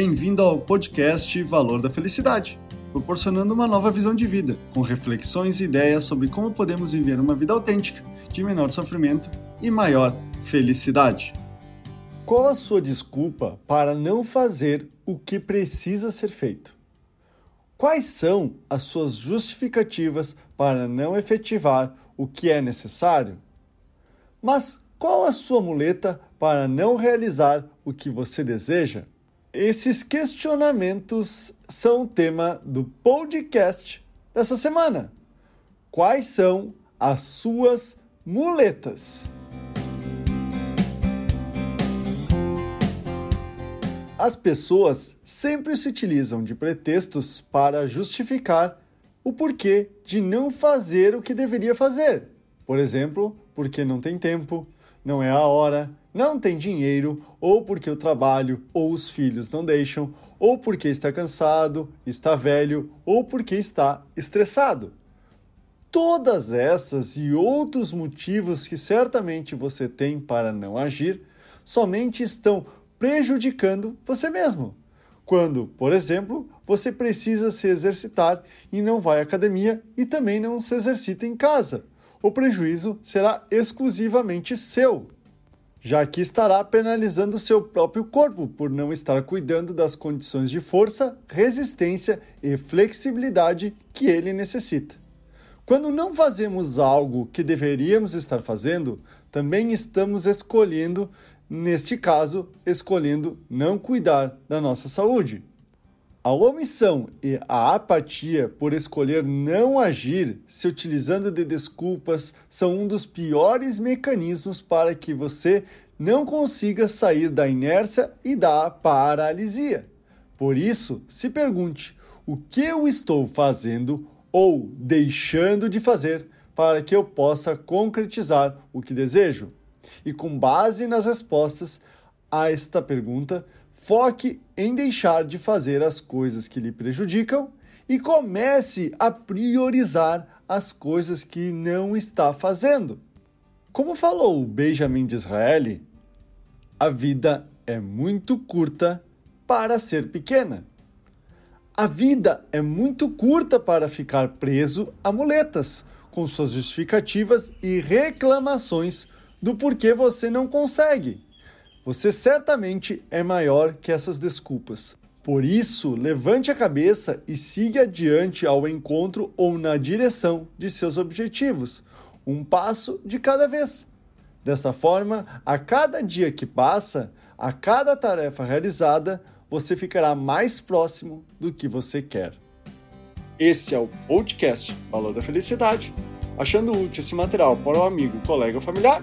Bem-vindo ao podcast Valor da Felicidade, proporcionando uma nova visão de vida, com reflexões e ideias sobre como podemos viver uma vida autêntica, de menor sofrimento e maior felicidade. Qual a sua desculpa para não fazer o que precisa ser feito? Quais são as suas justificativas para não efetivar o que é necessário? Mas qual a sua muleta para não realizar o que você deseja? Esses questionamentos são o tema do podcast dessa semana. Quais são as suas muletas? As pessoas sempre se utilizam de pretextos para justificar o porquê de não fazer o que deveria fazer. Por exemplo, porque não tem tempo, não é a hora, não tem dinheiro, ou porque o trabalho ou os filhos não deixam, ou porque está cansado, está velho, ou porque está estressado. Todas essas e outros motivos que certamente você tem para não agir somente estão prejudicando você mesmo. Quando, por exemplo, você precisa se exercitar e não vai à academia e também não se exercita em casa. O prejuízo será exclusivamente seu já que estará penalizando seu próprio corpo por não estar cuidando das condições de força, resistência e flexibilidade que ele necessita. Quando não fazemos algo que deveríamos estar fazendo, também estamos escolhendo, neste caso, escolhendo não cuidar da nossa saúde. A omissão e a apatia por escolher não agir se utilizando de desculpas são um dos piores mecanismos para que você não consiga sair da inércia e da paralisia. Por isso, se pergunte: o que eu estou fazendo ou deixando de fazer para que eu possa concretizar o que desejo? E com base nas respostas a esta pergunta, Foque em deixar de fazer as coisas que lhe prejudicam e comece a priorizar as coisas que não está fazendo. Como falou Benjamin Disraeli, a vida é muito curta para ser pequena. A vida é muito curta para ficar preso a muletas, com suas justificativas e reclamações do porquê você não consegue. Você certamente é maior que essas desculpas. Por isso, levante a cabeça e siga adiante ao encontro ou na direção de seus objetivos, um passo de cada vez. Desta forma, a cada dia que passa, a cada tarefa realizada, você ficará mais próximo do que você quer. Esse é o podcast Valor da Felicidade. Achando útil esse material para o amigo, colega ou familiar?